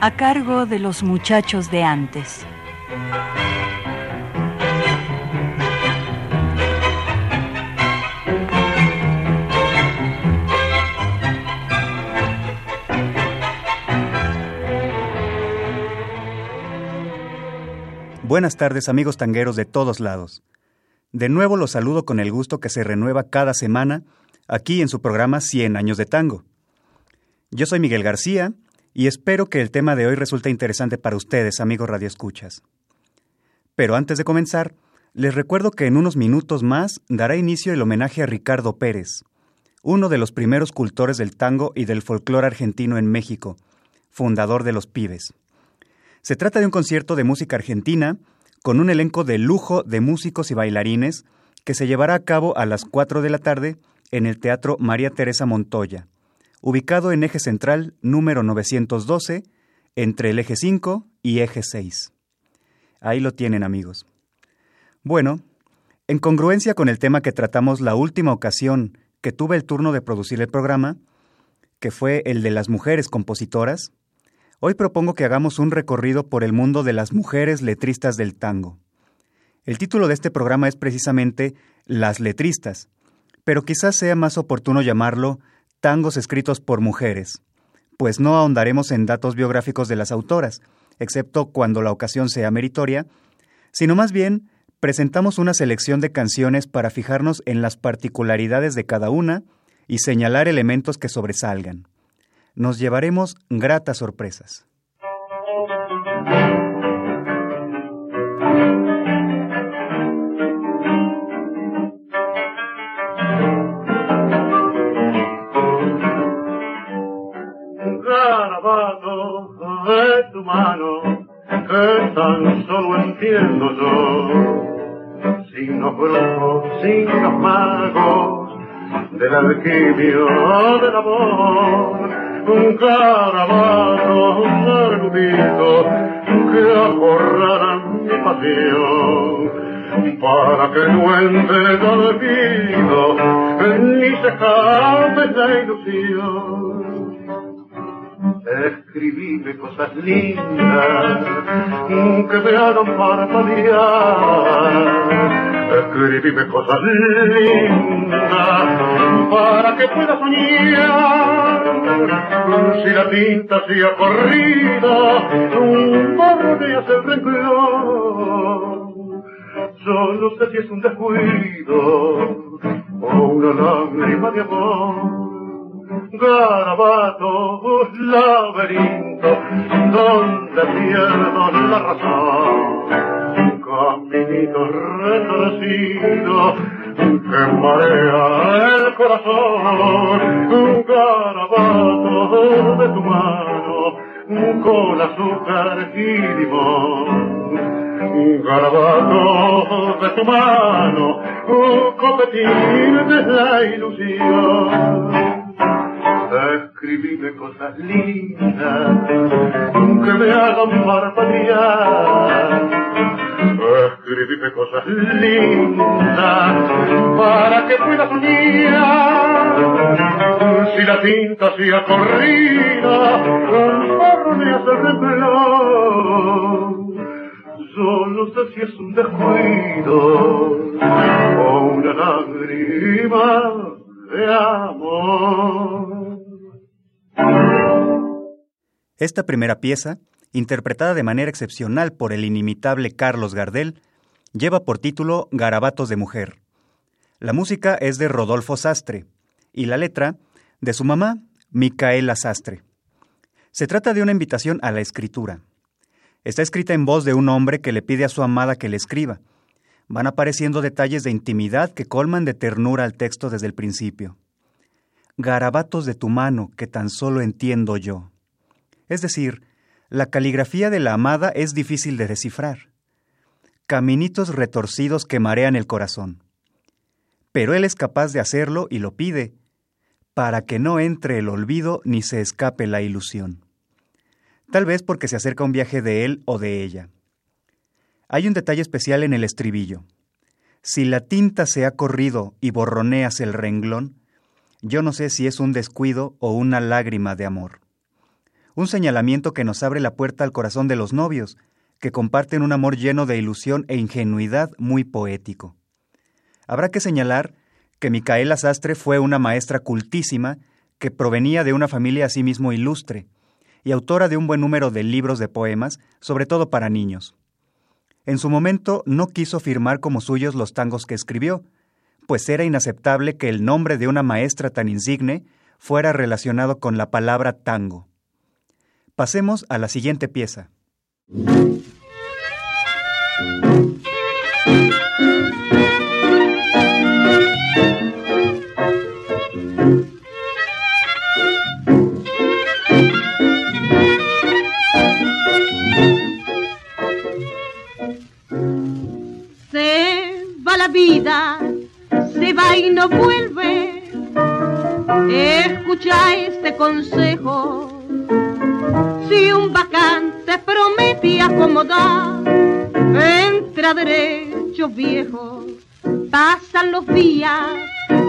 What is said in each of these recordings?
A cargo de los muchachos de antes. Buenas tardes amigos tangueros de todos lados. De nuevo los saludo con el gusto que se renueva cada semana aquí en su programa 100 años de tango. Yo soy Miguel García y espero que el tema de hoy resulte interesante para ustedes, amigos radioescuchas. Pero antes de comenzar, les recuerdo que en unos minutos más dará inicio el homenaje a Ricardo Pérez, uno de los primeros cultores del tango y del folclore argentino en México, fundador de Los Pibes. Se trata de un concierto de música argentina con un elenco de lujo de músicos y bailarines que se llevará a cabo a las 4 de la tarde en el Teatro María Teresa Montoya ubicado en eje central número 912, entre el eje 5 y eje 6. Ahí lo tienen amigos. Bueno, en congruencia con el tema que tratamos la última ocasión que tuve el turno de producir el programa, que fue el de las mujeres compositoras, hoy propongo que hagamos un recorrido por el mundo de las mujeres letristas del tango. El título de este programa es precisamente Las letristas, pero quizás sea más oportuno llamarlo tangos escritos por mujeres, pues no ahondaremos en datos biográficos de las autoras, excepto cuando la ocasión sea meritoria, sino más bien presentamos una selección de canciones para fijarnos en las particularidades de cada una y señalar elementos que sobresalgan. Nos llevaremos gratas sorpresas. Que tan solo entiendo yo, sin los brujos, sin los magos, del alquimio del amor, un carabato, un erudito, que acorraran mi pasión. Para que no entre el olvido, ni se jame la ilusión escribime cosas lindas que me hagan parpadear. Escribime cosas lindas para que pueda soñar. Si la tinta sea corrida, borroneas el rencor. Yo no sé si es un descuido o una lágrima de amor garabatos, laberinto, donde pierdo la razón. Caminito retorcido que marea el corazón. Un garabato de tu mano, con azúcar y limón. Un garabato de tu mano, un copetín de la ilusión escribime cosas lindas que me hagan parpadear. Escribime cosas lindas para que pueda soñar. Si la tinta sea corrida, me hace revelar. Solo sé si es un descuido o una lágrima de amor. Esta primera pieza, interpretada de manera excepcional por el inimitable Carlos Gardel, lleva por título Garabatos de Mujer. La música es de Rodolfo Sastre y la letra de su mamá, Micaela Sastre. Se trata de una invitación a la escritura. Está escrita en voz de un hombre que le pide a su amada que le escriba. Van apareciendo detalles de intimidad que colman de ternura al texto desde el principio garabatos de tu mano que tan solo entiendo yo. Es decir, La caligrafía de la amada es difícil de descifrar. Caminitos retorcidos que marean el corazón. Pero él es capaz de hacerlo y lo pide, para que no entre el olvido ni se escape la ilusión. Tal vez porque se acerca un viaje de él o de ella. Hay un detalle especial en el estribillo. Si la tinta se ha corrido y borroneas el renglón, yo no sé si es un descuido o una lágrima de amor. Un señalamiento que nos abre la puerta al corazón de los novios, que comparten un amor lleno de ilusión e ingenuidad muy poético. Habrá que señalar que Micaela Sastre fue una maestra cultísima que provenía de una familia asimismo ilustre y autora de un buen número de libros de poemas, sobre todo para niños. En su momento no quiso firmar como suyos los tangos que escribió, pues era inaceptable que el nombre de una maestra tan insigne fuera relacionado con la palabra tango. Pasemos a la siguiente pieza. Vida va y no vuelve. Escucha este consejo. Si un vacante promete acomodar, entra derecho viejo. Pasan los días,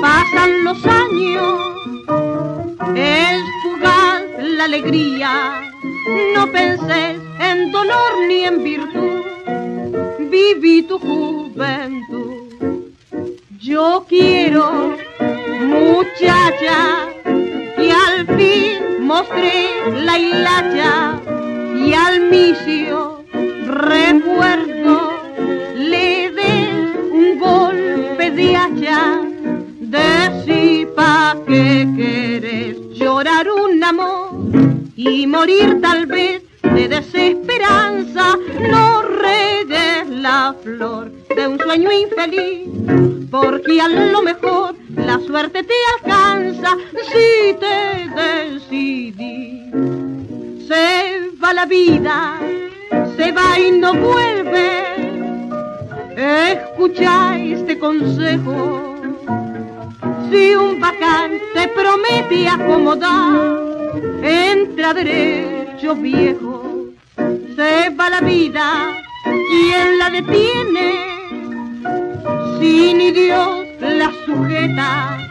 pasan los años. Es fugaz la alegría. No penses en dolor ni en virtud. Viví tu juventud yo quiero, muchacha, y al fin mostré la hilacha y al misio recuerdo le dé un golpe de hacha. Decí pa' que querés llorar un amor y morir tal vez de desesperanza. No regues la flor de un sueño infeliz porque a lo mejor la suerte te alcanza si te decidí. Se va la vida, se va y no vuelve. Escucha este consejo. Si un vacante promete acomodar, entra derecho viejo. Se va la vida, ¿quién la detiene? si ni Dios la sujeta,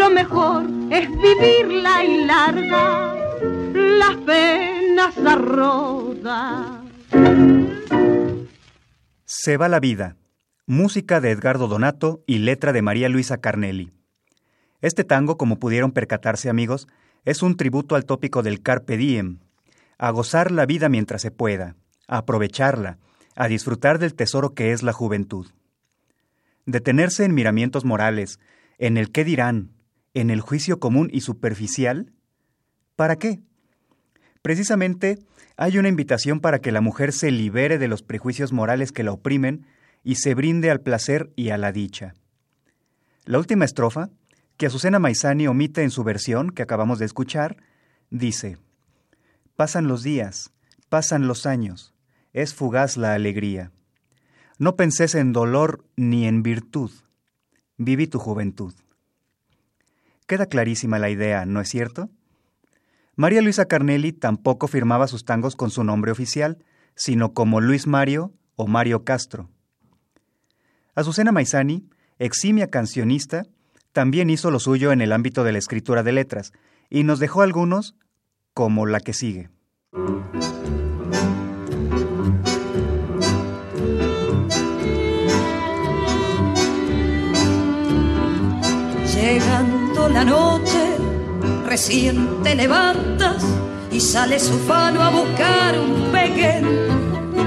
lo mejor es vivirla y larga las penas arroda. Se va la vida. Música de Edgardo Donato y letra de María Luisa Carnelli. Este tango, como pudieron percatarse amigos, es un tributo al tópico del carpe diem, a gozar la vida mientras se pueda, a aprovecharla, a disfrutar del tesoro que es la juventud. Detenerse en miramientos morales, en el qué dirán, en el juicio común y superficial, ¿para qué? Precisamente hay una invitación para que la mujer se libere de los prejuicios morales que la oprimen y se brinde al placer y a la dicha. La última estrofa, que Azucena Maizani omite en su versión que acabamos de escuchar, dice, Pasan los días, pasan los años, es fugaz la alegría. No pensés en dolor ni en virtud. Viví tu juventud. Queda clarísima la idea, ¿no es cierto? María Luisa Carnelli tampoco firmaba sus tangos con su nombre oficial, sino como Luis Mario o Mario Castro. Azucena Maizani, eximia cancionista, también hizo lo suyo en el ámbito de la escritura de letras, y nos dejó algunos como la que sigue. La noche, recién te levantas y sales ufano a buscar un pequeño.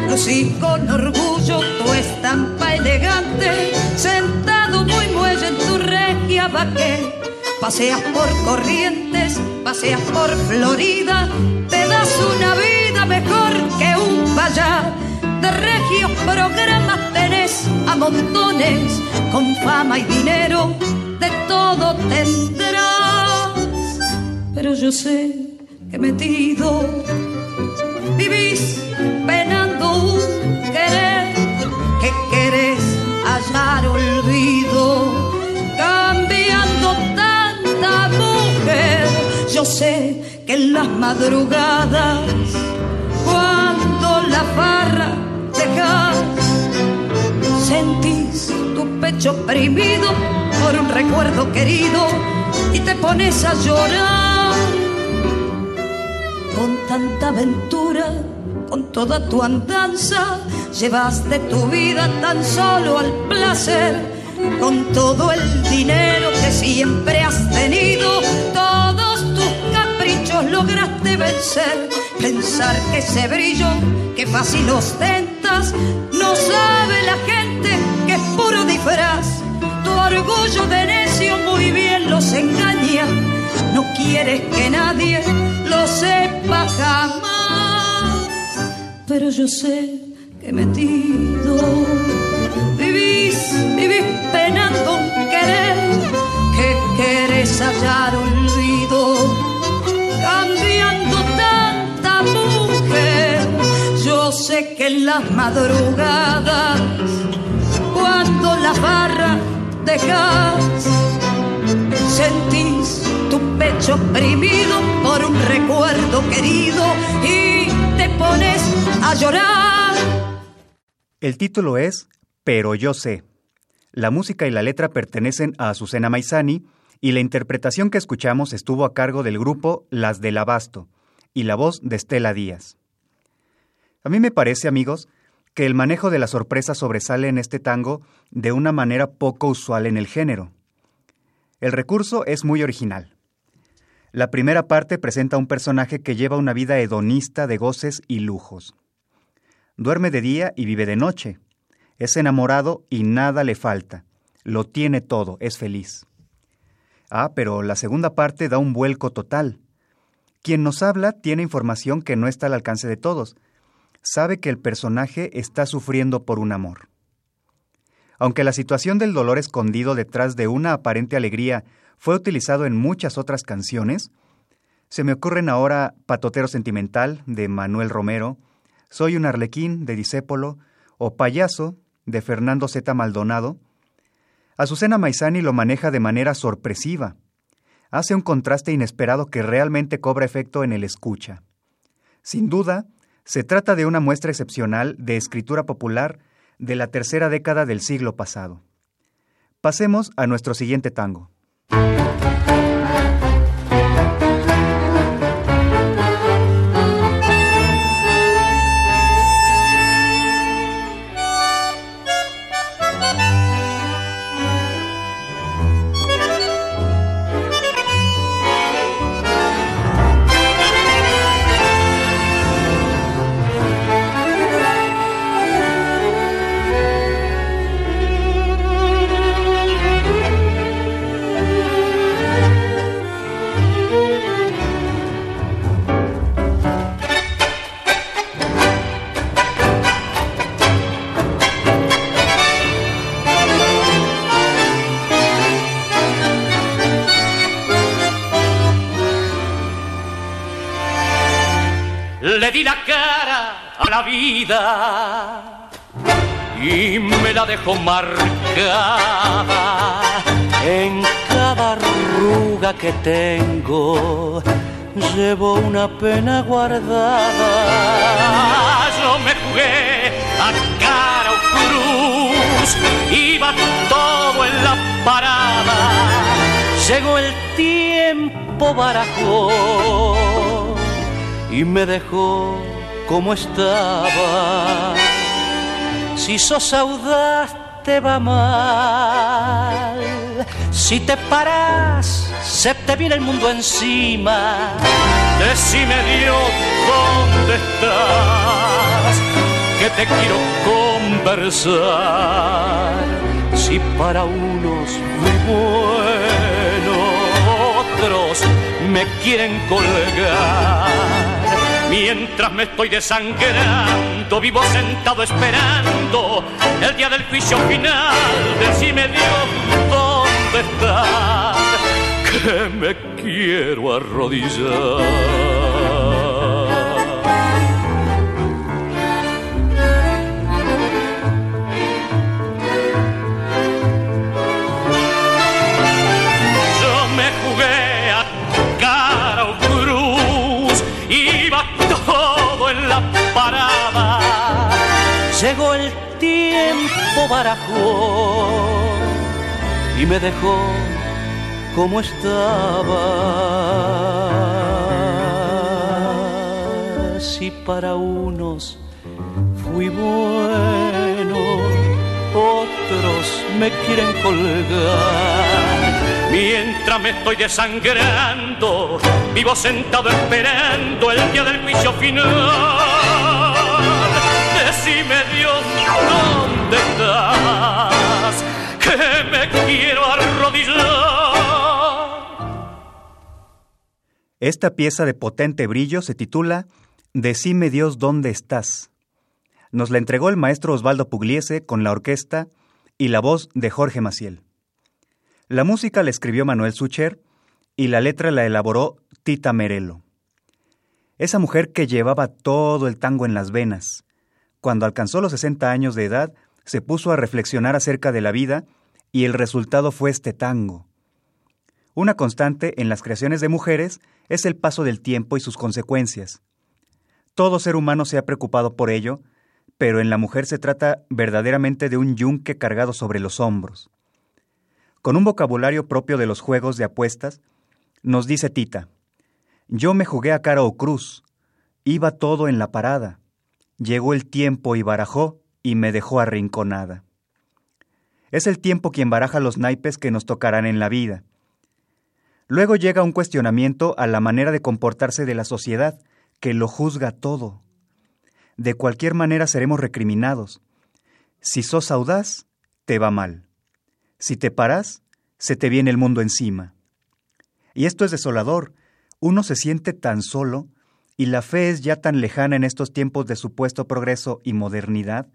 Lucí con orgullo tu estampa elegante, sentado muy muelle en tu regia vaqué. Paseas por corrientes, paseas por Florida, te das una vida mejor que un payá. De regios programas tenés a montones, con fama y dinero de todo tendrás. Pero yo sé que metido vivís penando un querer que querés hallar olvido, cambiando tanta mujer. Yo sé que en las madrugadas, cuando la farra dejas, sentís tu pecho oprimido por un recuerdo querido y te pones a llorar. Con tanta aventura, con toda tu andanza, llevaste tu vida tan solo al placer, con todo el dinero que siempre has tenido, todos tus caprichos lograste vencer, pensar que ese brillo que fácil ostentas, no sabe la gente que es puro disfraz orgullo de necio muy bien los engaña. No quieres que nadie lo sepa jamás. Pero yo sé que metido vivís, vivís penando un querer que querés hallar olvido. Cambiando tanta mujer, yo sé que en las madrugadas, cuando las barras dejas, sentís tu pecho oprimido por un recuerdo querido y te pones a llorar. El título es Pero yo sé. La música y la letra pertenecen a Azucena Maizani y la interpretación que escuchamos estuvo a cargo del grupo Las del Abasto y la voz de Estela Díaz. A mí me parece, amigos, que el manejo de la sorpresa sobresale en este tango de una manera poco usual en el género. El recurso es muy original. La primera parte presenta un personaje que lleva una vida hedonista de goces y lujos. Duerme de día y vive de noche. Es enamorado y nada le falta. Lo tiene todo, es feliz. Ah, pero la segunda parte da un vuelco total. Quien nos habla tiene información que no está al alcance de todos, sabe que el personaje está sufriendo por un amor. Aunque la situación del dolor escondido detrás de una aparente alegría fue utilizado en muchas otras canciones, se me ocurren ahora Patotero Sentimental de Manuel Romero, Soy un Arlequín de Disépolo o Payaso de Fernando Z. Maldonado. Azucena Maizani lo maneja de manera sorpresiva. Hace un contraste inesperado que realmente cobra efecto en el escucha. Sin duda, se trata de una muestra excepcional de escritura popular de la tercera década del siglo pasado. Pasemos a nuestro siguiente tango. Le di la cara a la vida y me la dejó marcada en cada arruga que tengo. Llevo una pena guardada. Yo me jugué a cara o cruz, iba todo en la parada. Llegó el tiempo barajó y me dejó como estaba. Si sos audaz te va mal, si te paras se te viene el mundo encima. Decime Dios dónde estás, que te quiero conversar. Si para unos muy bueno, otros me quieren colgar. Mientras me estoy desangrando, vivo sentado esperando el día del juicio final. Decime Dios, ¿dónde estás? Que me quiero arrodillar. El tiempo barajó y me dejó como estaba. Si para unos fui bueno, otros me quieren colgar. Mientras me estoy desangrando, vivo sentado esperando el día del juicio final. ¿Dónde estás? Que me quiero arrodillar. Esta pieza de potente brillo se titula Decime Dios dónde estás. Nos la entregó el maestro Osvaldo Pugliese con la orquesta y la voz de Jorge Maciel. La música la escribió Manuel Sucher y la letra la elaboró Tita Merelo. Esa mujer que llevaba todo el tango en las venas. Cuando alcanzó los 60 años de edad, se puso a reflexionar acerca de la vida y el resultado fue este tango. Una constante en las creaciones de mujeres es el paso del tiempo y sus consecuencias. Todo ser humano se ha preocupado por ello, pero en la mujer se trata verdaderamente de un yunque cargado sobre los hombros. Con un vocabulario propio de los juegos de apuestas, nos dice Tita, yo me jugué a cara o cruz, iba todo en la parada, llegó el tiempo y barajó y me dejó arrinconada. Es el tiempo quien baraja los naipes que nos tocarán en la vida. Luego llega un cuestionamiento a la manera de comportarse de la sociedad, que lo juzga todo. De cualquier manera seremos recriminados. Si sos audaz, te va mal. Si te paras, se te viene el mundo encima. Y esto es desolador. Uno se siente tan solo y la fe es ya tan lejana en estos tiempos de supuesto progreso y modernidad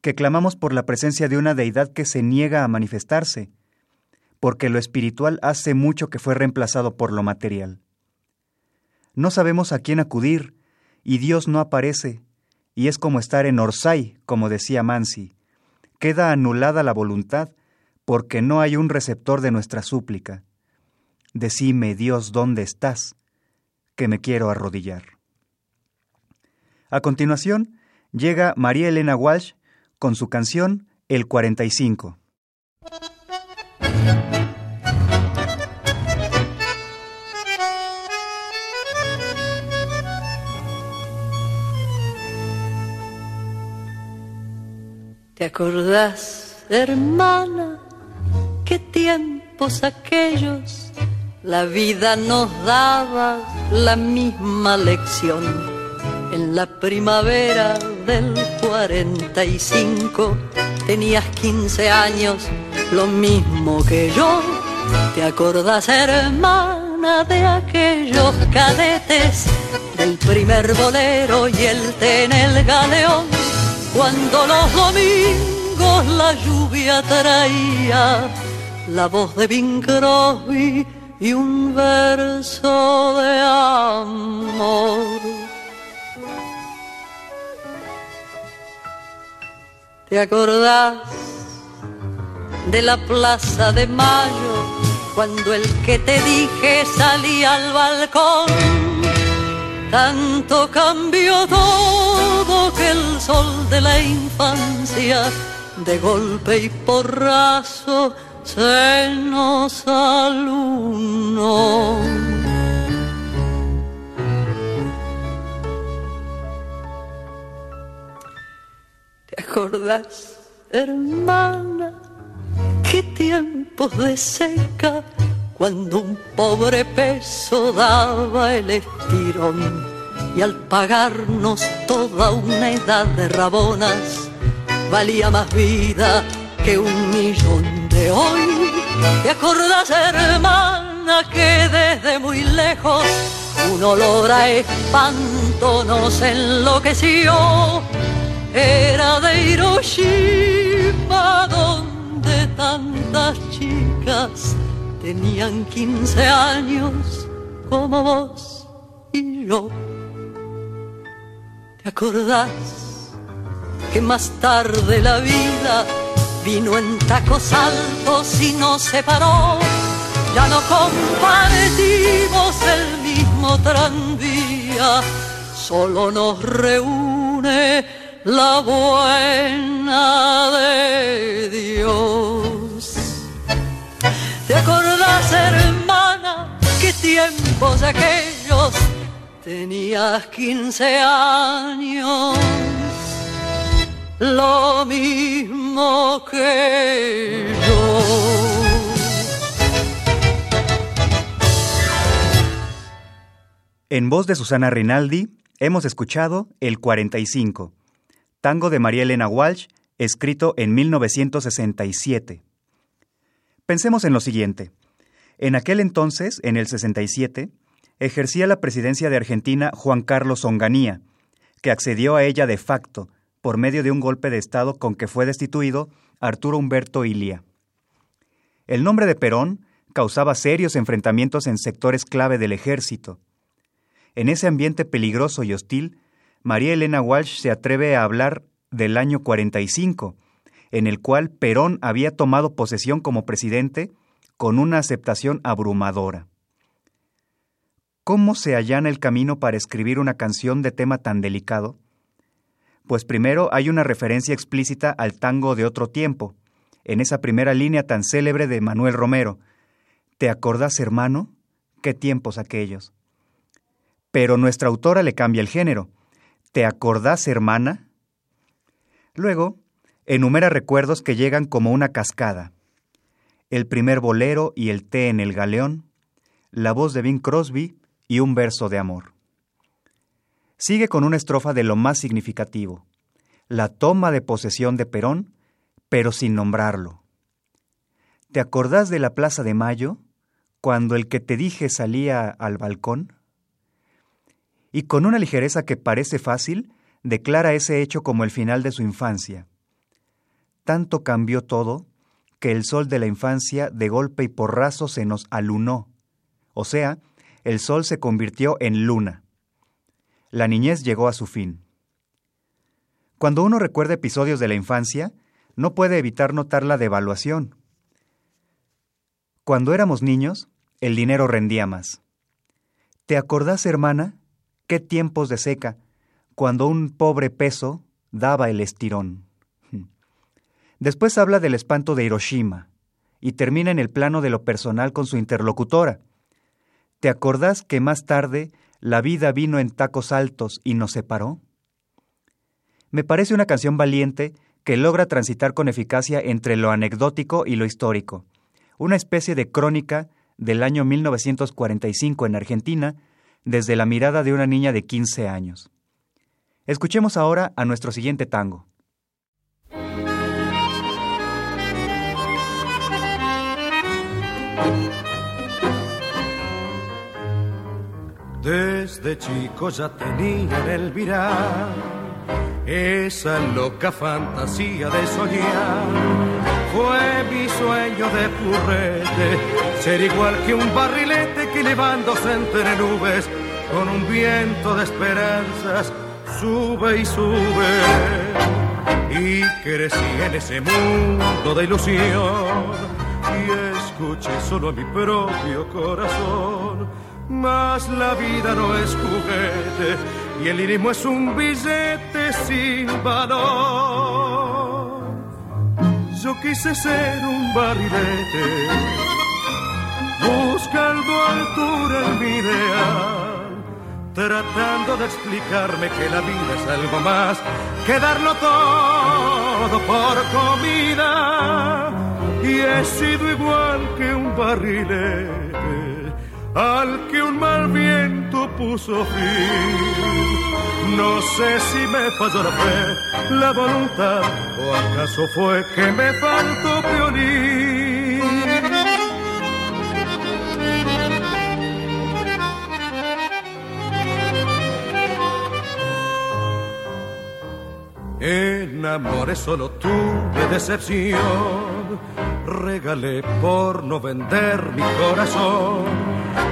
que clamamos por la presencia de una deidad que se niega a manifestarse, porque lo espiritual hace mucho que fue reemplazado por lo material. No sabemos a quién acudir, y Dios no aparece, y es como estar en Orsay, como decía Mansi. Queda anulada la voluntad porque no hay un receptor de nuestra súplica. Decime, Dios, ¿dónde estás? Que me quiero arrodillar. A continuación, llega María Elena Walsh con su canción El 45. ¿Te acordás, hermana, qué tiempos aquellos? La vida nos daba la misma lección. En la primavera del 45 tenías 15 años, lo mismo que yo. ¿Te acordás, hermana, de aquellos cadetes? Del primer bolero y el té en el galeón cuando los domingos la lluvia traía la voz de Bing Crosby y un verso de amor. ¿Te acordás de la plaza de mayo cuando el que te dije salía al balcón? Tanto cambió todo que el sol de la infancia de golpe y porrazo se nos alunó. ¿Te acordás, hermana, qué tiempos de seca? cuando un pobre peso daba el estirón y al pagarnos toda una edad de rabonas valía más vida que un millón de hoy. ¿Te acordás, hermana, que desde muy lejos un olor a espanto nos enloqueció? Era de Hiroshima donde tantas chicas tenían 15 años como vos y yo. ¿Te acordás que más tarde la vida vino en tacos altos y nos separó? Ya no compartimos el mismo tranvía, solo nos reúne la buena de Dios. ¿Te acordás, hermana, qué tiempos aquellos? Tenías 15 años, lo mismo que yo. En voz de Susana Rinaldi, hemos escuchado El 45, tango de María Elena Walsh, escrito en 1967. Pensemos en lo siguiente. En aquel entonces, en el 67, ejercía la presidencia de Argentina Juan Carlos Onganía, que accedió a ella de facto por medio de un golpe de Estado con que fue destituido Arturo Humberto Ilia. El nombre de Perón causaba serios enfrentamientos en sectores clave del ejército, en ese ambiente peligroso y hostil, María Elena Walsh se atreve a hablar del año 45, en el cual Perón había tomado posesión como presidente con una aceptación abrumadora. ¿Cómo se allana el camino para escribir una canción de tema tan delicado? Pues primero hay una referencia explícita al tango de otro tiempo, en esa primera línea tan célebre de Manuel Romero. ¿Te acordás, hermano? ¿Qué tiempos aquellos? Pero nuestra autora le cambia el género. ¿Te acordás, hermana? Luego, enumera recuerdos que llegan como una cascada. El primer bolero y el té en el galeón, la voz de Bing Crosby y un verso de amor. Sigue con una estrofa de lo más significativo, la toma de posesión de Perón, pero sin nombrarlo. ¿Te acordás de la Plaza de Mayo, cuando el que te dije salía al balcón? y con una ligereza que parece fácil, declara ese hecho como el final de su infancia. Tanto cambió todo que el sol de la infancia de golpe y porrazo se nos alunó, o sea, el sol se convirtió en luna. La niñez llegó a su fin. Cuando uno recuerda episodios de la infancia, no puede evitar notar la devaluación. Cuando éramos niños, el dinero rendía más. ¿Te acordás, hermana, qué tiempos de seca, cuando un pobre peso daba el estirón. Hmm. Después habla del espanto de Hiroshima y termina en el plano de lo personal con su interlocutora. ¿Te acordás que más tarde la vida vino en tacos altos y nos separó? Me parece una canción valiente que logra transitar con eficacia entre lo anecdótico y lo histórico, una especie de crónica del año 1945 en Argentina, desde la mirada de una niña de 15 años. Escuchemos ahora a nuestro siguiente tango. Desde chico ya tenía en el virar esa loca fantasía de soñar fue mi sueño de purrete, ser igual que un barrilete que levándose entre nubes con un viento de esperanzas sube y sube. Y crecí en ese mundo de ilusión y escuché solo a mi propio corazón. Mas la vida no es juguete y el lirismo es un billete sin valor yo quise ser un barrilete, buscando altura en mi ideal, tratando de explicarme que la vida es algo más que darlo todo por comida. Y he sido igual que un barrilete, al que un mal viento puso fin no sé si me falló la fe, la voluntad, o acaso fue que me faltó violín. En amores solo tuve decepción, regalé por no vender mi corazón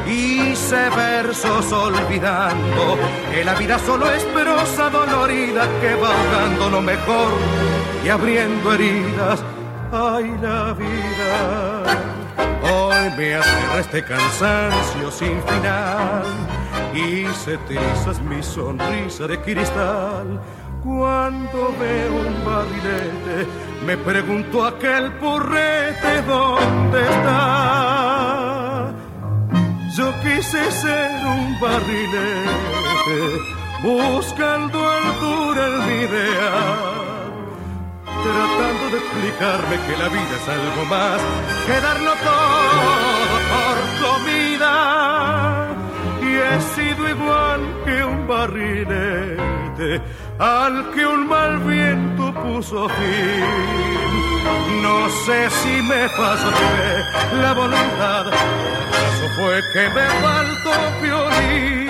Hice versos olvidando que la vida solo es prosa dolorida que va ahogando lo mejor y abriendo heridas. Ay, la vida. Hoy me aterra este cansancio sin final se trizas mi sonrisa de cristal Cuando veo un barrilete, me pregunto aquel purrete dónde está. Yo quise ser un barrilete, buscando altura en mi ideal, tratando de explicarme que la vida es algo más que darlo todo por comida. Y he sido igual que un barrilete al que un mal viento puso fin. No sé si me pasó la voluntad, eso fue que me faltó violín.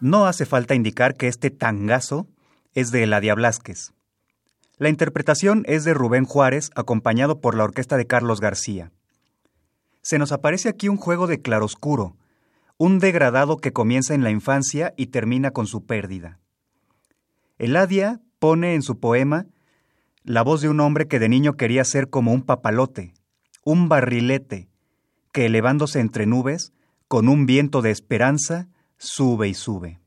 No hace falta indicar que este tangazo es de Eladia Blasquez. La interpretación es de Rubén Juárez, acompañado por la orquesta de Carlos García. Se nos aparece aquí un juego de claroscuro, un degradado que comienza en la infancia y termina con su pérdida. Eladia pone en su poema la voz de un hombre que de niño quería ser como un papalote, un barrilete, que elevándose entre nubes, con un viento de esperanza, sube y sube.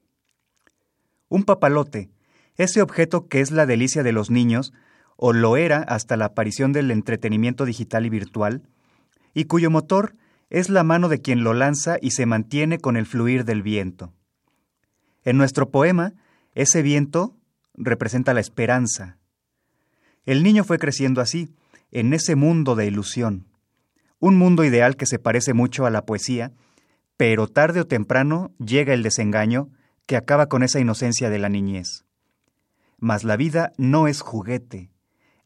Un papalote, ese objeto que es la delicia de los niños, o lo era hasta la aparición del entretenimiento digital y virtual, y cuyo motor es la mano de quien lo lanza y se mantiene con el fluir del viento. En nuestro poema, ese viento representa la esperanza. El niño fue creciendo así, en ese mundo de ilusión, un mundo ideal que se parece mucho a la poesía, pero tarde o temprano llega el desengaño que acaba con esa inocencia de la niñez. Mas la vida no es juguete,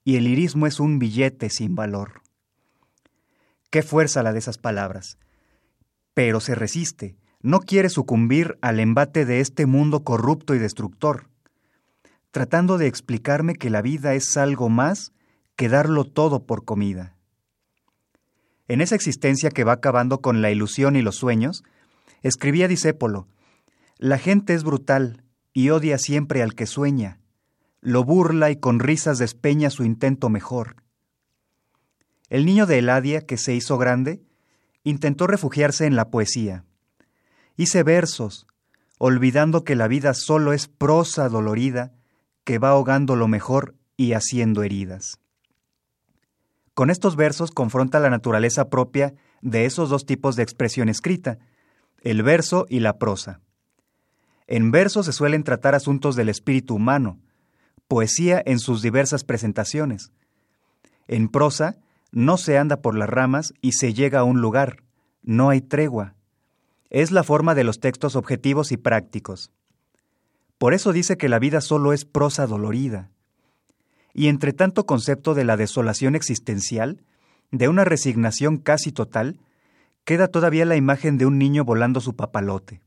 y el irismo es un billete sin valor. Qué fuerza la de esas palabras. Pero se resiste, no quiere sucumbir al embate de este mundo corrupto y destructor tratando de explicarme que la vida es algo más que darlo todo por comida. En esa existencia que va acabando con la ilusión y los sueños, escribía Disépolo, la gente es brutal y odia siempre al que sueña, lo burla y con risas despeña su intento mejor. El niño de Eladia, que se hizo grande, intentó refugiarse en la poesía. Hice versos, olvidando que la vida solo es prosa dolorida que va ahogando lo mejor y haciendo heridas. Con estos versos confronta la naturaleza propia de esos dos tipos de expresión escrita, el verso y la prosa. En verso se suelen tratar asuntos del espíritu humano, poesía en sus diversas presentaciones. En prosa no se anda por las ramas y se llega a un lugar, no hay tregua. Es la forma de los textos objetivos y prácticos. Por eso dice que la vida solo es prosa dolorida. Y entre tanto concepto de la desolación existencial, de una resignación casi total, queda todavía la imagen de un niño volando su papalote.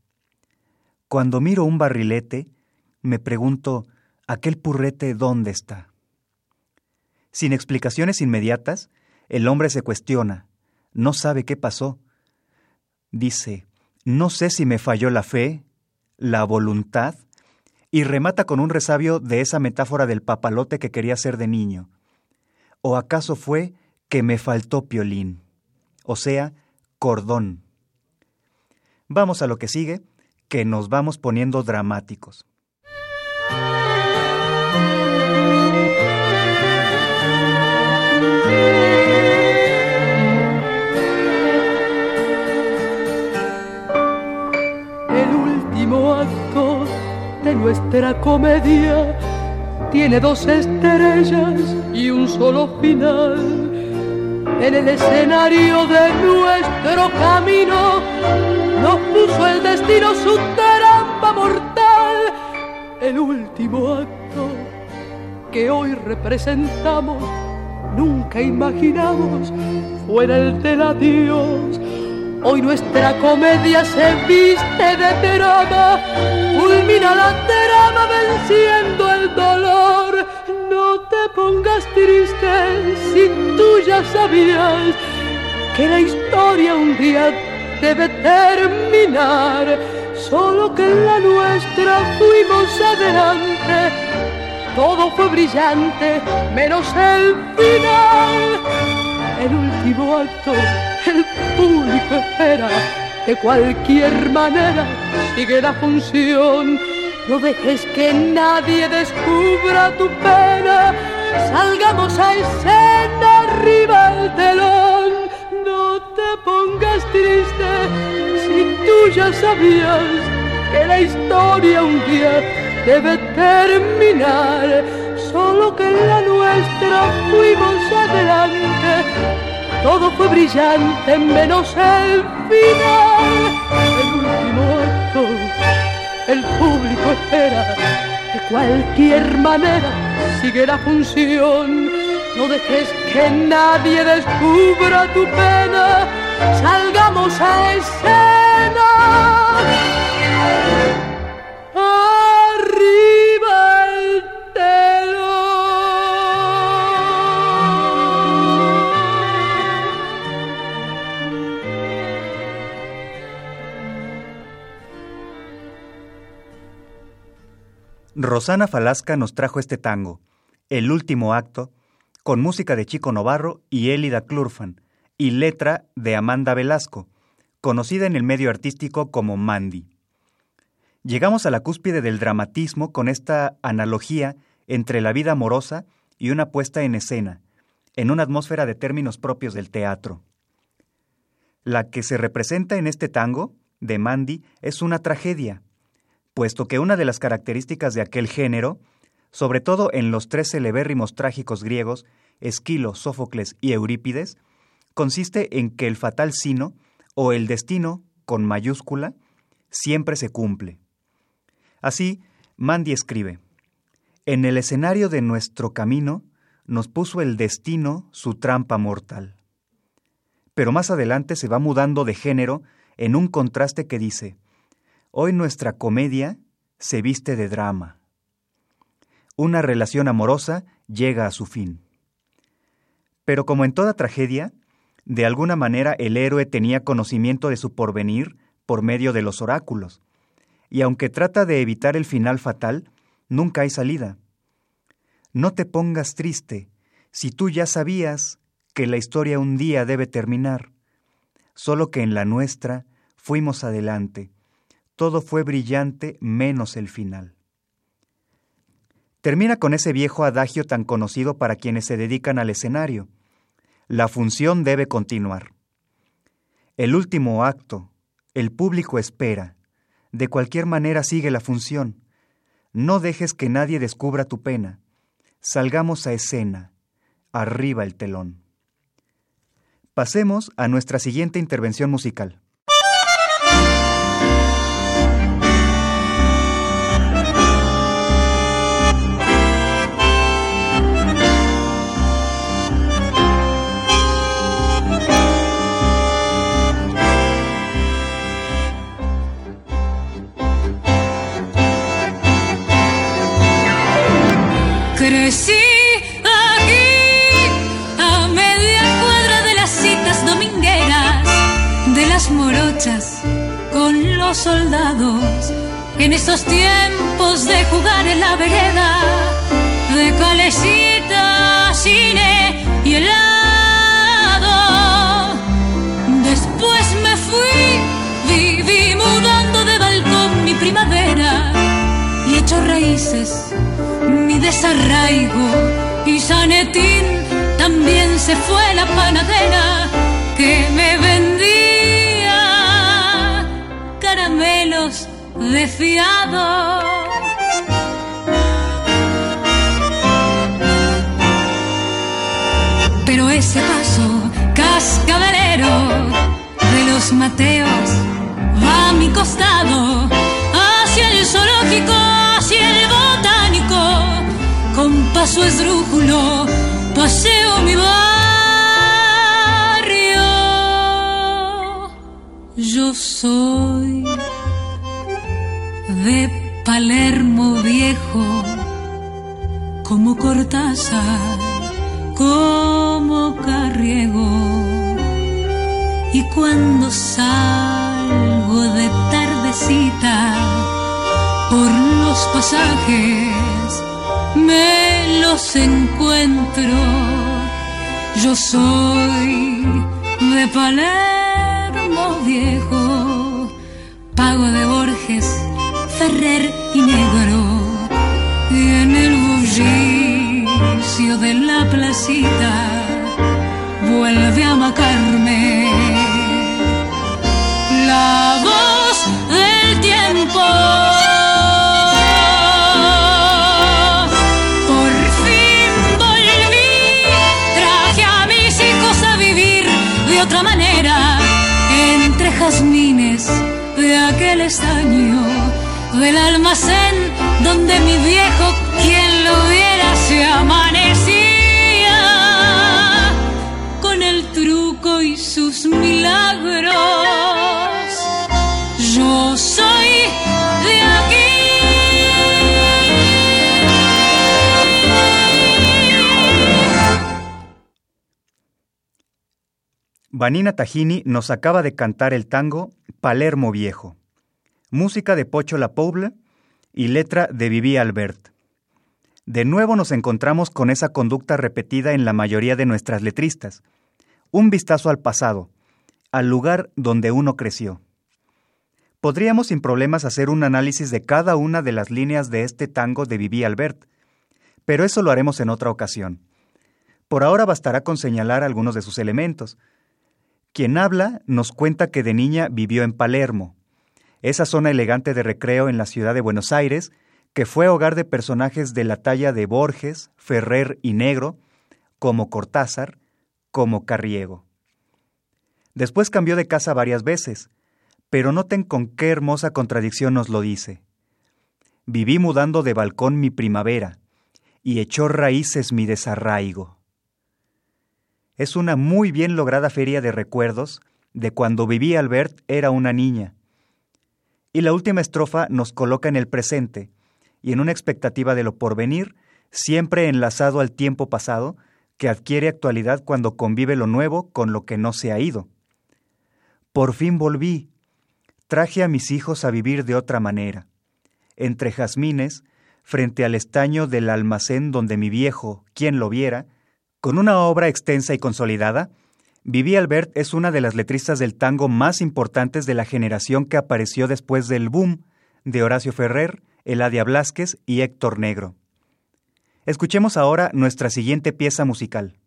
Cuando miro un barrilete, me pregunto, ¿aquel purrete dónde está? Sin explicaciones inmediatas, el hombre se cuestiona, no sabe qué pasó. Dice, no sé si me falló la fe, la voluntad y remata con un resabio de esa metáfora del papalote que quería ser de niño. ¿O acaso fue que me faltó piolín? O sea, cordón. Vamos a lo que sigue, que nos vamos poniendo dramáticos. Nuestra comedia tiene dos estrellas y un solo final. En el escenario de nuestro camino nos puso el destino su trampa mortal. El último acto que hoy representamos, nunca imaginamos, fuera el del adiós Hoy nuestra comedia se viste de drama, culmina la trama venciendo el dolor. No te pongas triste si tú ya sabías que la historia un día debe terminar. Solo que la nuestra fuimos adelante, todo fue brillante, menos el final. El último acto el público espera de cualquier manera sigue la función no dejes que nadie descubra tu pena. Salgamos a escena arriba el telón. No te pongas triste si tú ya sabías que la historia un día debe terminar. Solo que la nuestra fuimos adelante. Todo fue brillante menos el final. El último acto el público espera. De cualquier manera sigue la función. No dejes que nadie descubra tu pena. Salgamos a escena. Rosana Falasca nos trajo este tango, El último acto, con música de Chico Novarro y Elida Klurfan, y letra de Amanda Velasco, conocida en el medio artístico como Mandy. Llegamos a la cúspide del dramatismo con esta analogía entre la vida amorosa y una puesta en escena, en una atmósfera de términos propios del teatro. La que se representa en este tango, de Mandy, es una tragedia, puesto que una de las características de aquel género, sobre todo en los tres celebérrimos trágicos griegos, Esquilo, Sófocles y Eurípides, consiste en que el fatal sino, o el destino, con mayúscula, siempre se cumple. Así, Mandy escribe, En el escenario de nuestro camino nos puso el destino su trampa mortal. Pero más adelante se va mudando de género en un contraste que dice, Hoy nuestra comedia se viste de drama. Una relación amorosa llega a su fin. Pero como en toda tragedia, de alguna manera el héroe tenía conocimiento de su porvenir por medio de los oráculos, y aunque trata de evitar el final fatal, nunca hay salida. No te pongas triste si tú ya sabías que la historia un día debe terminar, solo que en la nuestra fuimos adelante todo fue brillante menos el final. Termina con ese viejo adagio tan conocido para quienes se dedican al escenario. La función debe continuar. El último acto, el público espera. De cualquier manera sigue la función. No dejes que nadie descubra tu pena. Salgamos a escena. Arriba el telón. Pasemos a nuestra siguiente intervención musical. Los soldados, en esos tiempos de jugar en la vereda, de calecita, cine y helado. Después me fui, viví mudando de balcón mi primavera y hecho raíces mi desarraigo y Sanetín también se fue la panadera que me vendía de. Pero ese paso cascabelero de los Mateos va a mi costado hacia el zoológico, hacia el botánico, con paso esdrújulo, paseo mi barrio. Yo soy Como Carriego. Y cuando salgo de tardecita por los pasajes, me los encuentro. Yo soy de Palermo viejo, pago de Borges, Ferrer y negro bullicio de la placita vuelve a macarme la voz del tiempo. Por fin volví, traje a mis hijos a vivir de otra manera, entre jazmines de aquel estaño, del almacén donde mi viejo, quien lo viera, se amanecía Vanina Tajini nos acaba de cantar el tango Palermo Viejo, música de Pocho La Poble y letra de Vivi Albert. De nuevo nos encontramos con esa conducta repetida en la mayoría de nuestras letristas. Un vistazo al pasado, al lugar donde uno creció. Podríamos sin problemas hacer un análisis de cada una de las líneas de este tango de Vivi Albert, pero eso lo haremos en otra ocasión. Por ahora bastará con señalar algunos de sus elementos. Quien habla nos cuenta que de niña vivió en Palermo, esa zona elegante de recreo en la ciudad de Buenos Aires, que fue hogar de personajes de la talla de Borges, Ferrer y Negro, como Cortázar, como Carriego. Después cambió de casa varias veces, pero noten con qué hermosa contradicción nos lo dice. Viví mudando de balcón mi primavera, y echó raíces mi desarraigo. Es una muy bien lograda feria de recuerdos de cuando viví Albert era una niña. Y la última estrofa nos coloca en el presente y en una expectativa de lo porvenir, siempre enlazado al tiempo pasado, que adquiere actualidad cuando convive lo nuevo con lo que no se ha ido. Por fin volví, traje a mis hijos a vivir de otra manera, entre jazmines, frente al estaño del almacén donde mi viejo, quien lo viera, con una obra extensa y consolidada, Vivi Albert es una de las letristas del tango más importantes de la generación que apareció después del boom de Horacio Ferrer, Eladia Blasquez y Héctor Negro. Escuchemos ahora nuestra siguiente pieza musical.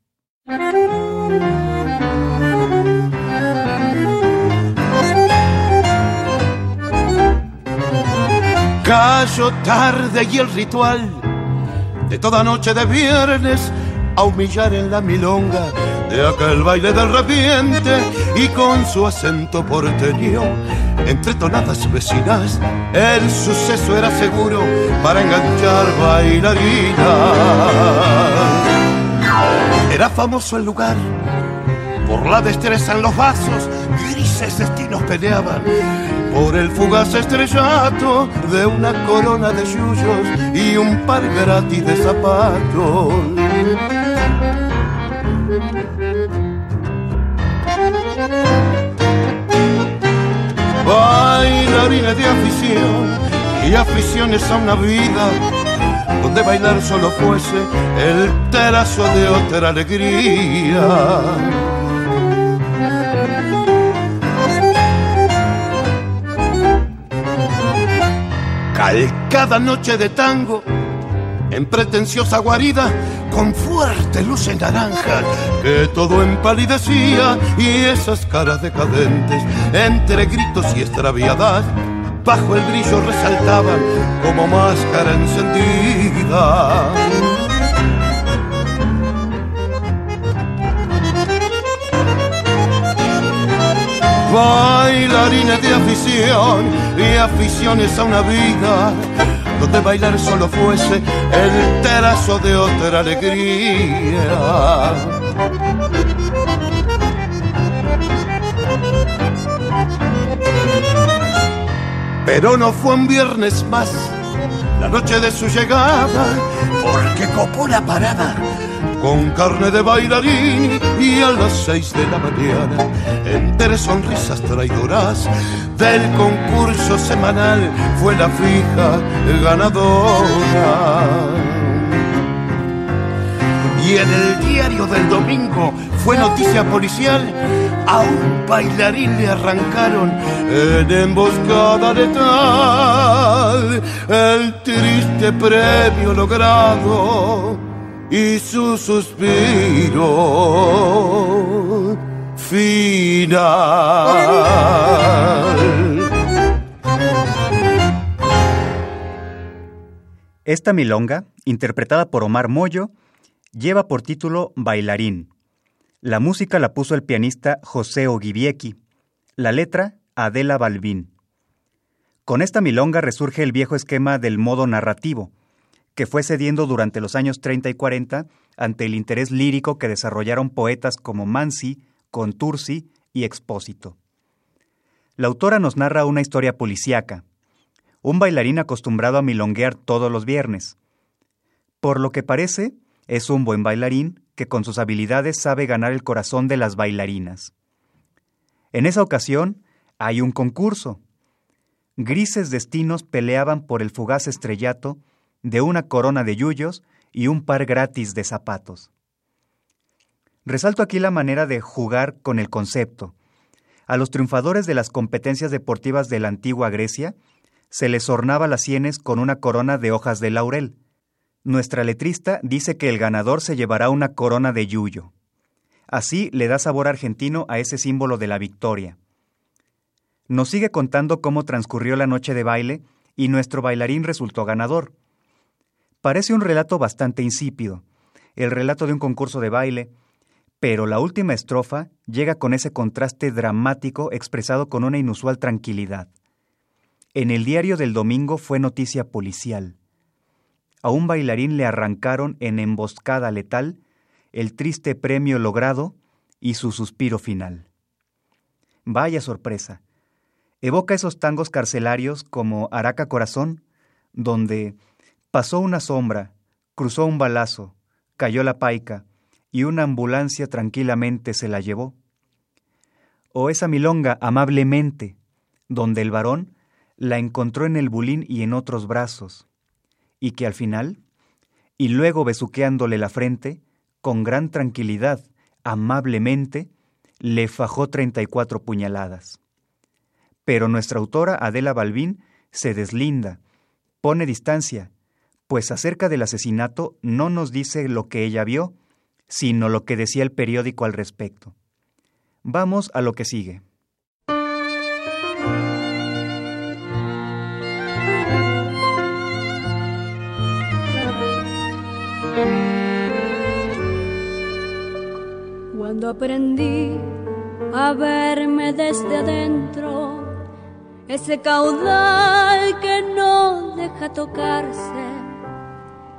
Callo tarde y el ritual de toda noche de viernes a humillar en la milonga de aquel baile del rapiente y con su acento porteño. Entre tonadas vecinas el suceso era seguro para enganchar bailarinas. Era famoso el lugar por la destreza en los vasos grises destinos peleaban por el fugaz estrellato de una corona de yuyos y un par gratis de zapatos bailarines de afición y aficiones a una vida donde bailar solo fuese el terazo de otra alegría. Calcada noche de tango, en pretenciosa guarida, con fuerte luz en naranja, que todo empalidecía y esas caras decadentes, entre gritos y extraviadas, bajo el brillo resaltaban como máscara encendida. Bailarines de afición y aficiones a una vida donde bailar solo fuese el terazo de otra alegría. Pero no fue un viernes más, la noche de su llegada, porque copó la parada con carne de bailarín y a las seis de la mañana, entre sonrisas traidoras del concurso semanal, fue la fija ganadora. Y en el diario del domingo fue noticia policial a un bailarín le arrancaron en emboscada letal el triste premio logrado y su suspiro Esta milonga, interpretada por Omar Moyo, lleva por título Bailarín. La música la puso el pianista José Ogiviecki. La letra, Adela Balbín. Con esta milonga resurge el viejo esquema del modo narrativo, que fue cediendo durante los años 30 y 40 ante el interés lírico que desarrollaron poetas como Mansi, Contursi y Expósito. La autora nos narra una historia policíaca, un bailarín acostumbrado a milonguear todos los viernes. Por lo que parece, es un buen bailarín que con sus habilidades sabe ganar el corazón de las bailarinas. En esa ocasión hay un concurso. Grises destinos peleaban por el fugaz estrellato de una corona de yuyos y un par gratis de zapatos. Resalto aquí la manera de jugar con el concepto. A los triunfadores de las competencias deportivas de la antigua Grecia se les ornaba las sienes con una corona de hojas de laurel. Nuestra letrista dice que el ganador se llevará una corona de yuyo. Así le da sabor argentino a ese símbolo de la victoria. Nos sigue contando cómo transcurrió la noche de baile y nuestro bailarín resultó ganador. Parece un relato bastante insípido, el relato de un concurso de baile, pero la última estrofa llega con ese contraste dramático expresado con una inusual tranquilidad. En el diario del domingo fue noticia policial. A un bailarín le arrancaron en emboscada letal el triste premio logrado y su suspiro final. Vaya sorpresa. Evoca esos tangos carcelarios como Araca Corazón, donde pasó una sombra, cruzó un balazo, cayó la paica y una ambulancia tranquilamente se la llevó. O esa milonga amablemente, donde el varón la encontró en el bulín y en otros brazos, y que al final, y luego besuqueándole la frente, con gran tranquilidad, amablemente, le fajó treinta y cuatro puñaladas. Pero nuestra autora Adela Balbín se deslinda, pone distancia, pues acerca del asesinato no nos dice lo que ella vio, sino lo que decía el periódico al respecto. Vamos a lo que sigue. Cuando aprendí a verme desde adentro, ese caudal que no deja tocarse,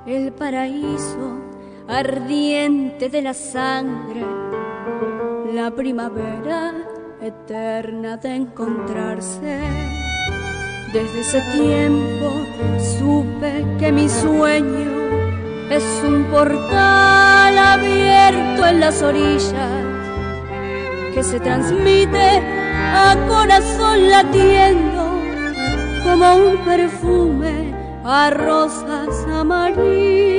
el paraíso ardiente de la sangre, la primavera eterna de encontrarse. Desde ese tiempo supe que mi sueño es un portal abierto en las orillas que se transmite a corazón latiendo como un perfume a rosas amarillas.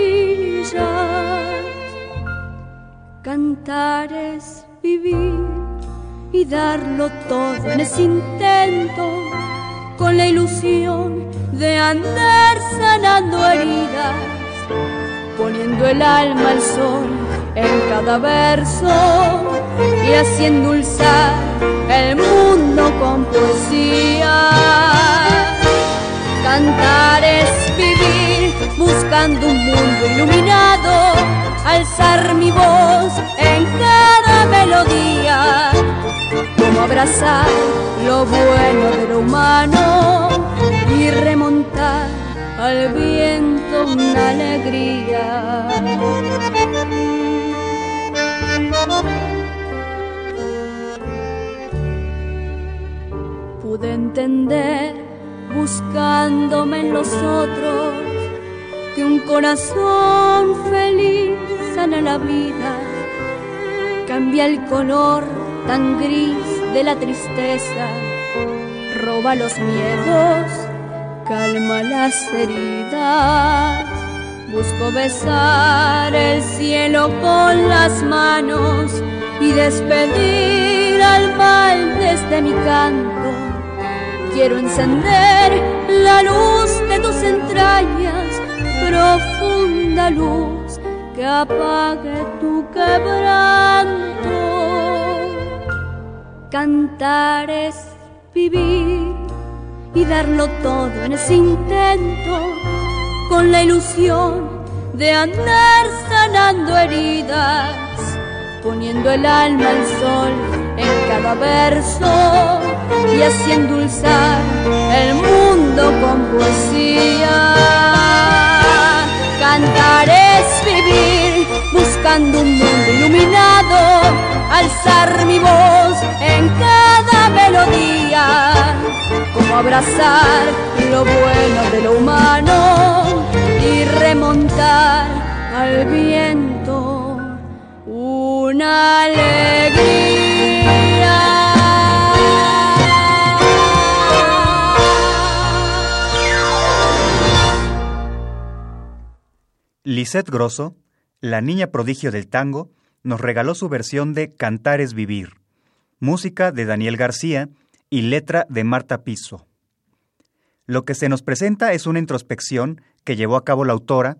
Cantar es vivir y darlo todo en ese intento con la ilusión de andar sanando heridas poniendo el alma al sol en cada verso y haciendo dulzar el mundo con poesía. Cantar es buscando un mundo iluminado, alzar mi voz en cada melodía, como abrazar lo bueno de lo humano y remontar al viento una alegría. Pude entender buscándome en los otros que un corazón feliz sana la vida, cambia el color tan gris de la tristeza, roba los miedos calma las heridas. Busco besar el cielo con las manos y despedir alma desde mi canto. Quiero encender la luz de tus entrañas, profunda luz que apague tu quebranto. Cantar es vivir y darlo todo en ese intento con la ilusión de andar sanando heridas, poniendo el alma al sol en cada verso y así endulzar el mundo con poesía. Cantar es vivir buscando un mundo iluminado, alzar mi voz en cada melodía, como abrazar lo bueno de lo humano y remontar al viento una alegría. Lisette Grosso, la niña prodigio del tango, nos regaló su versión de Cantar es vivir, música de Daniel García y letra de Marta Piso. Lo que se nos presenta es una introspección que llevó a cabo la autora,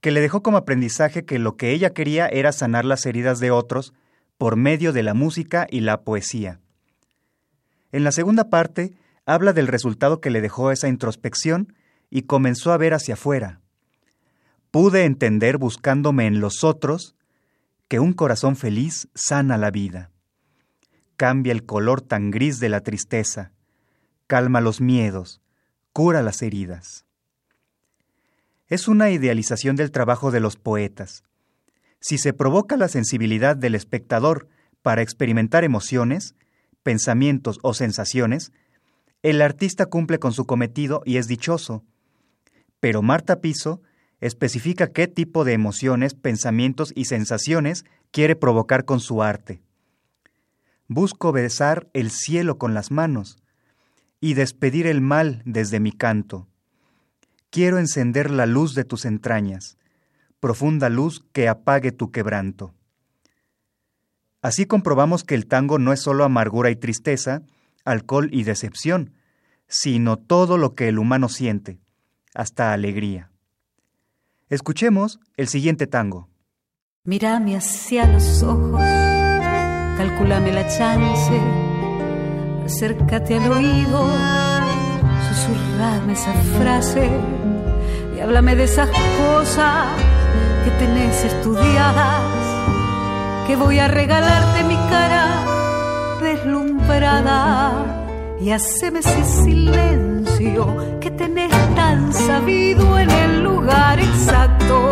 que le dejó como aprendizaje que lo que ella quería era sanar las heridas de otros por medio de la música y la poesía. En la segunda parte, habla del resultado que le dejó esa introspección y comenzó a ver hacia afuera. Pude entender buscándome en los otros que un corazón feliz sana la vida. Cambia el color tan gris de la tristeza, calma los miedos, cura las heridas. Es una idealización del trabajo de los poetas. Si se provoca la sensibilidad del espectador para experimentar emociones, pensamientos o sensaciones, el artista cumple con su cometido y es dichoso. Pero Marta Piso especifica qué tipo de emociones, pensamientos y sensaciones quiere provocar con su arte. Busco besar el cielo con las manos y despedir el mal desde mi canto. Quiero encender la luz de tus entrañas, profunda luz que apague tu quebranto. Así comprobamos que el tango no es solo amargura y tristeza, alcohol y decepción, sino todo lo que el humano siente, hasta alegría. Escuchemos el siguiente tango. Mírame hacia los ojos, calculame la chance, acércate al oído, susurrame esa frase y háblame de esas cosas que tenés estudiadas, que voy a regalarte mi cara deslumbrada y haceme ese silencio que tenés tan sabido en el lugar exacto.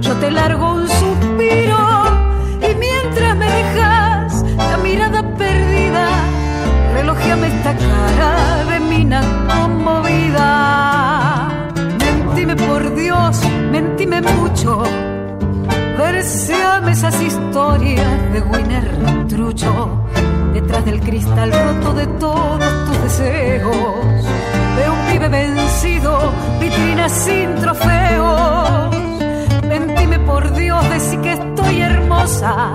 Yo te largo un suspiro y mientras me dejas la mirada perdida, relojeame esta cara de mina conmovida. Mentime por Dios, mentime mucho. Verseame esas historias de Winner Trucho del cristal roto de todos tus deseos. De un pibe vencido, vitrina sin trofeos. Mentime por Dios, decí que estoy hermosa,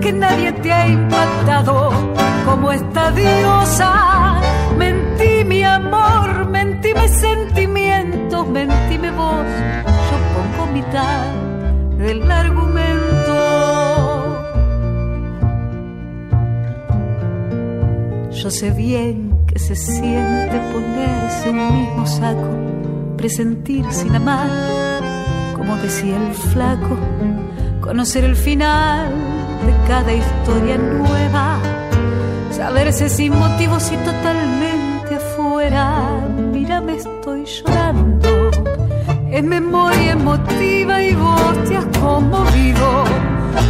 que nadie te ha impactado como esta diosa. Mentí mi amor, mentime sentimientos, mentime vos, yo pongo mitad del argumento. Yo sé bien que se siente ponerse un mismo saco, presentir sin amar, como decía el flaco, conocer el final de cada historia nueva, saberse sin motivos y totalmente afuera. Mira, me estoy llorando, es memoria emotiva y vos te has conmovido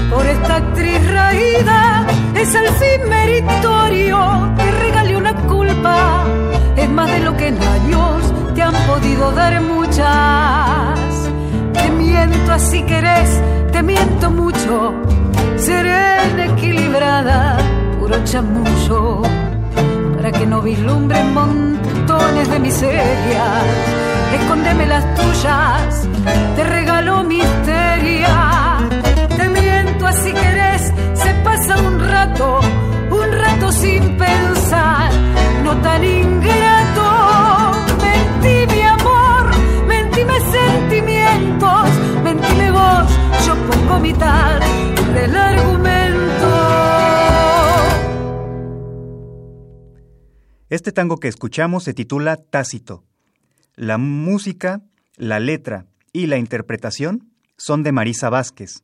por esta actriz raída. Es al fin meritorio que. Es más de lo que en años te han podido dar muchas. Te miento así querés, te miento mucho. Serena, equilibrada, puro chamullo. Para que no vislumbren montones de miserias. Escóndeme las tuyas, Este tango que escuchamos se titula Tácito. La música, la letra y la interpretación son de Marisa Vázquez.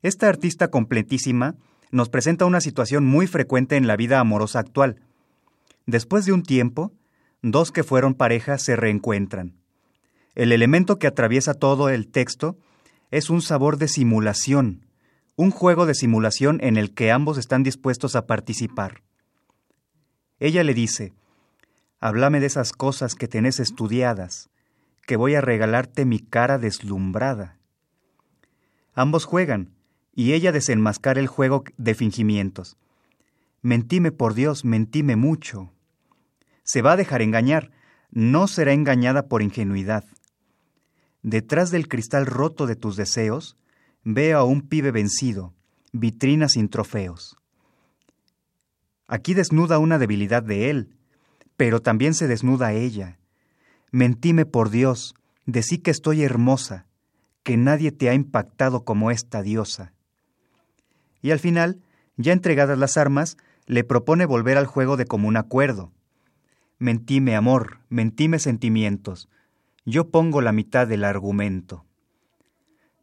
Esta artista completísima nos presenta una situación muy frecuente en la vida amorosa actual. Después de un tiempo, dos que fueron pareja se reencuentran. El elemento que atraviesa todo el texto es un sabor de simulación, un juego de simulación en el que ambos están dispuestos a participar. Ella le dice, Háblame de esas cosas que tenés estudiadas, que voy a regalarte mi cara deslumbrada. Ambos juegan, y ella desenmascara el juego de fingimientos. Mentime por Dios, mentime mucho. Se va a dejar engañar, no será engañada por ingenuidad. Detrás del cristal roto de tus deseos, veo a un pibe vencido, vitrina sin trofeos. Aquí desnuda una debilidad de él, pero también se desnuda ella. Mentime por Dios, decí que estoy hermosa, que nadie te ha impactado como esta diosa. Y al final, ya entregadas las armas, le propone volver al juego de común acuerdo. Mentime amor, mentime sentimientos, yo pongo la mitad del argumento.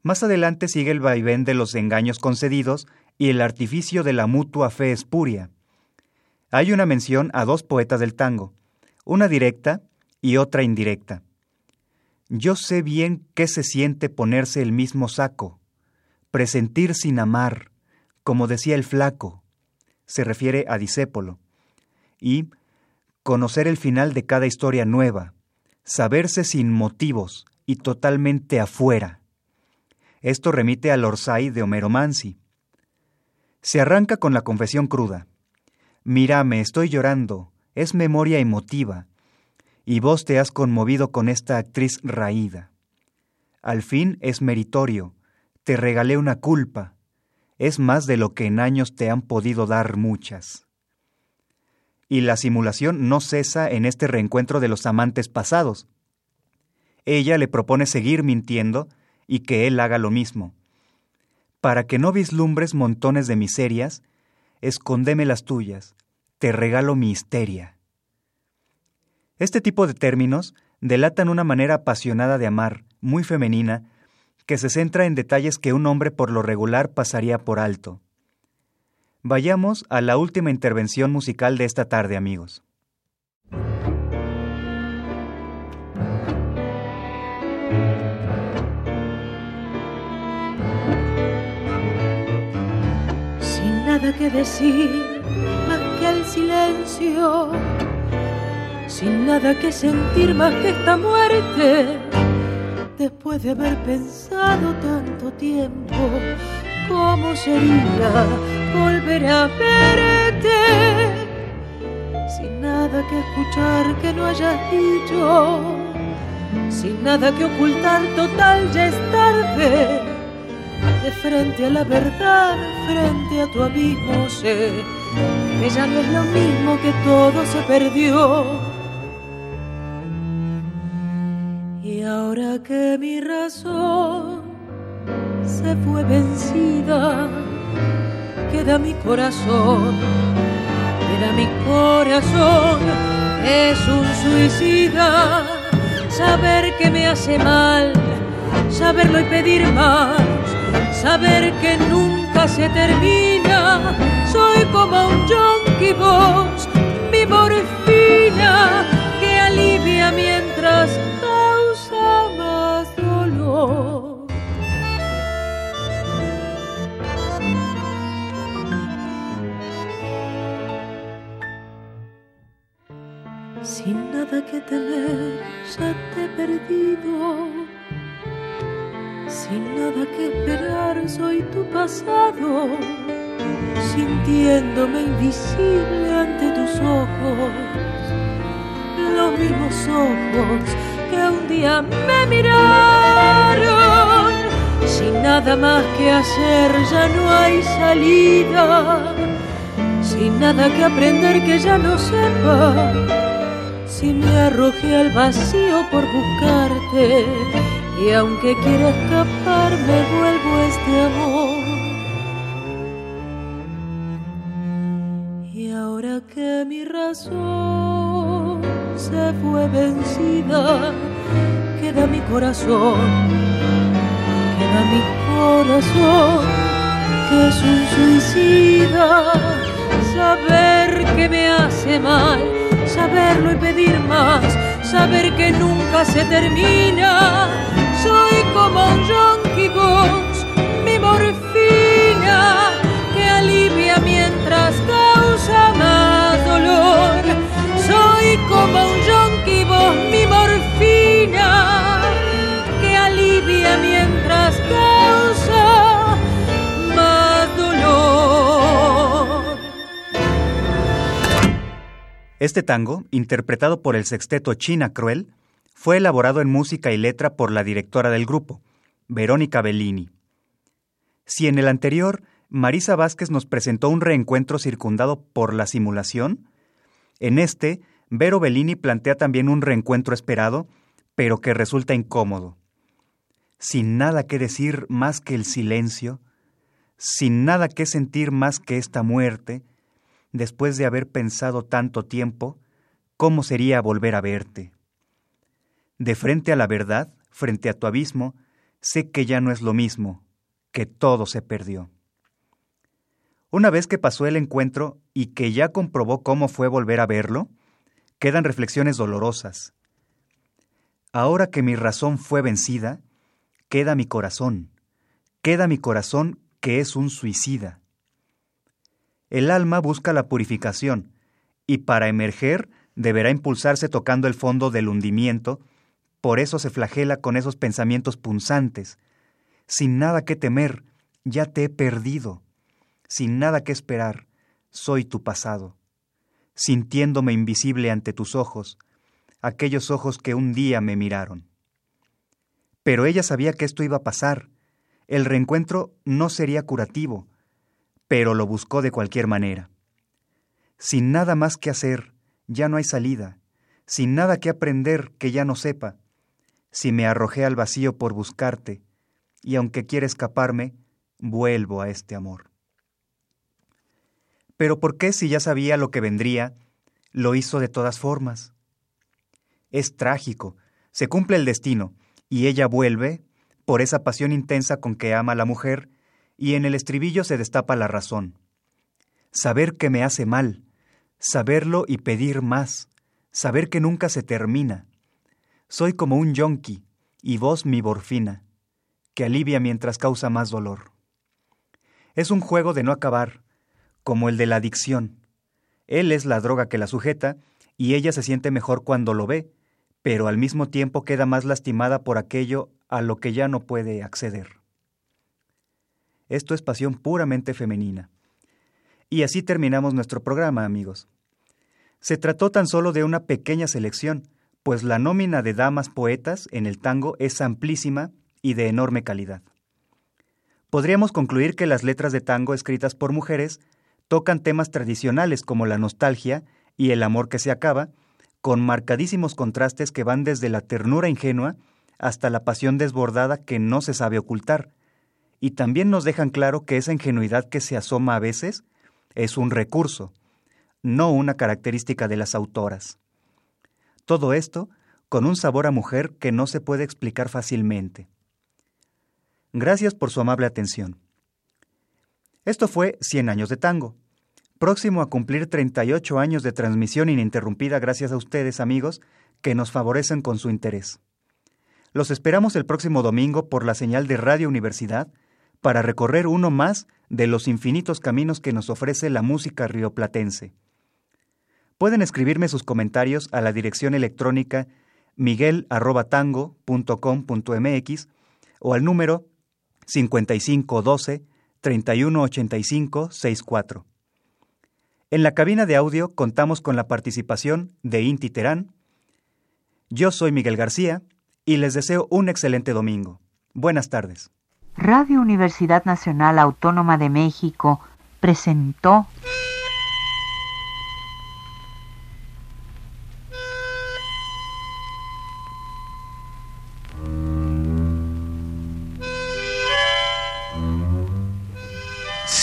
Más adelante sigue el vaivén de los engaños concedidos y el artificio de la mutua fe espuria. Hay una mención a dos poetas del tango, una directa y otra indirecta. Yo sé bien qué se siente ponerse el mismo saco, presentir sin amar, como decía el flaco, se refiere a Disépolo, y conocer el final de cada historia nueva, saberse sin motivos y totalmente afuera. Esto remite al Orsay de Homero Mansi. Se arranca con la confesión cruda. Mírame, estoy llorando, es memoria emotiva, y vos te has conmovido con esta actriz raída. Al fin es meritorio, te regalé una culpa, es más de lo que en años te han podido dar muchas. Y la simulación no cesa en este reencuentro de los amantes pasados. Ella le propone seguir mintiendo y que él haga lo mismo. Para que no vislumbres montones de miserias, escondeme las tuyas, te regalo mi histeria. Este tipo de términos delatan una manera apasionada de amar, muy femenina, que se centra en detalles que un hombre por lo regular pasaría por alto. Vayamos a la última intervención musical de esta tarde, amigos. Nada que decir más que el silencio, sin nada que sentir más que esta muerte. Después de haber pensado tanto tiempo, ¿cómo sería volver a verte? Sin nada que escuchar que no hayas dicho, sin nada que ocultar, total ya es tarde de frente a la verdad, frente a tu abismo, sé que ya no es lo mismo que todo se perdió. Y ahora que mi razón se fue vencida, queda mi corazón, queda mi corazón, es un suicida, saber que me hace mal, saberlo y pedir más saber que nunca se termina. Soy como un junkie box, mi morfina que alivia mientras causa más dolor. Sin nada que temer, ya te he perdido sin nada que esperar soy tu pasado, sintiéndome invisible ante tus ojos, los mismos ojos que un día me miraron. Sin nada más que hacer ya no hay salida, sin nada que aprender que ya no sepa. Si me arrojé al vacío por buscarte, y aunque quiera escapar me vuelvo este amor. Y ahora que mi razón se fue vencida, queda mi corazón, queda mi corazón, que es un suicida. Saber que me hace mal, saberlo y pedir más, saber que nunca se termina, soy como un John Bones, mi morfina que alivia mientras causa más dolor. Soy como un yonki, vos mi morfina, que alivia mientras causa más dolor. Este tango, interpretado por el sexteto China Cruel, fue elaborado en música y letra por la directora del grupo, Verónica Bellini. Si en el anterior Marisa Vázquez nos presentó un reencuentro circundado por la simulación, en este, Vero Bellini plantea también un reencuentro esperado, pero que resulta incómodo. Sin nada que decir más que el silencio, sin nada que sentir más que esta muerte, después de haber pensado tanto tiempo, ¿cómo sería volver a verte? De frente a la verdad, frente a tu abismo, sé que ya no es lo mismo, que todo se perdió. Una vez que pasó el encuentro y que ya comprobó cómo fue volver a verlo, quedan reflexiones dolorosas. Ahora que mi razón fue vencida, queda mi corazón, queda mi corazón que es un suicida. El alma busca la purificación y para emerger deberá impulsarse tocando el fondo del hundimiento, por eso se flagela con esos pensamientos punzantes. Sin nada que temer, ya te he perdido sin nada que esperar, soy tu pasado, sintiéndome invisible ante tus ojos, aquellos ojos que un día me miraron. Pero ella sabía que esto iba a pasar, el reencuentro no sería curativo, pero lo buscó de cualquier manera. Sin nada más que hacer, ya no hay salida, sin nada que aprender que ya no sepa, si me arrojé al vacío por buscarte, y aunque quiera escaparme, vuelvo a este amor. Pero ¿por qué si ya sabía lo que vendría, lo hizo de todas formas? Es trágico, se cumple el destino, y ella vuelve, por esa pasión intensa con que ama a la mujer, y en el estribillo se destapa la razón. Saber que me hace mal, saberlo y pedir más, saber que nunca se termina. Soy como un yonki, y vos mi borfina, que alivia mientras causa más dolor. Es un juego de no acabar, como el de la adicción. Él es la droga que la sujeta y ella se siente mejor cuando lo ve, pero al mismo tiempo queda más lastimada por aquello a lo que ya no puede acceder. Esto es pasión puramente femenina. Y así terminamos nuestro programa, amigos. Se trató tan solo de una pequeña selección, pues la nómina de damas poetas en el tango es amplísima y de enorme calidad. Podríamos concluir que las letras de tango escritas por mujeres tocan temas tradicionales como la nostalgia y el amor que se acaba, con marcadísimos contrastes que van desde la ternura ingenua hasta la pasión desbordada que no se sabe ocultar, y también nos dejan claro que esa ingenuidad que se asoma a veces es un recurso, no una característica de las autoras. Todo esto con un sabor a mujer que no se puede explicar fácilmente. Gracias por su amable atención. Esto fue Cien años de tango, próximo a cumplir 38 años de transmisión ininterrumpida gracias a ustedes, amigos, que nos favorecen con su interés. Los esperamos el próximo domingo por la señal de Radio Universidad para recorrer uno más de los infinitos caminos que nos ofrece la música rioplatense. Pueden escribirme sus comentarios a la dirección electrónica miguel.tango.com.mx o al número 5512 3185-64. En la cabina de audio contamos con la participación de Inti Terán. Yo soy Miguel García y les deseo un excelente domingo. Buenas tardes. Radio Universidad Nacional Autónoma de México presentó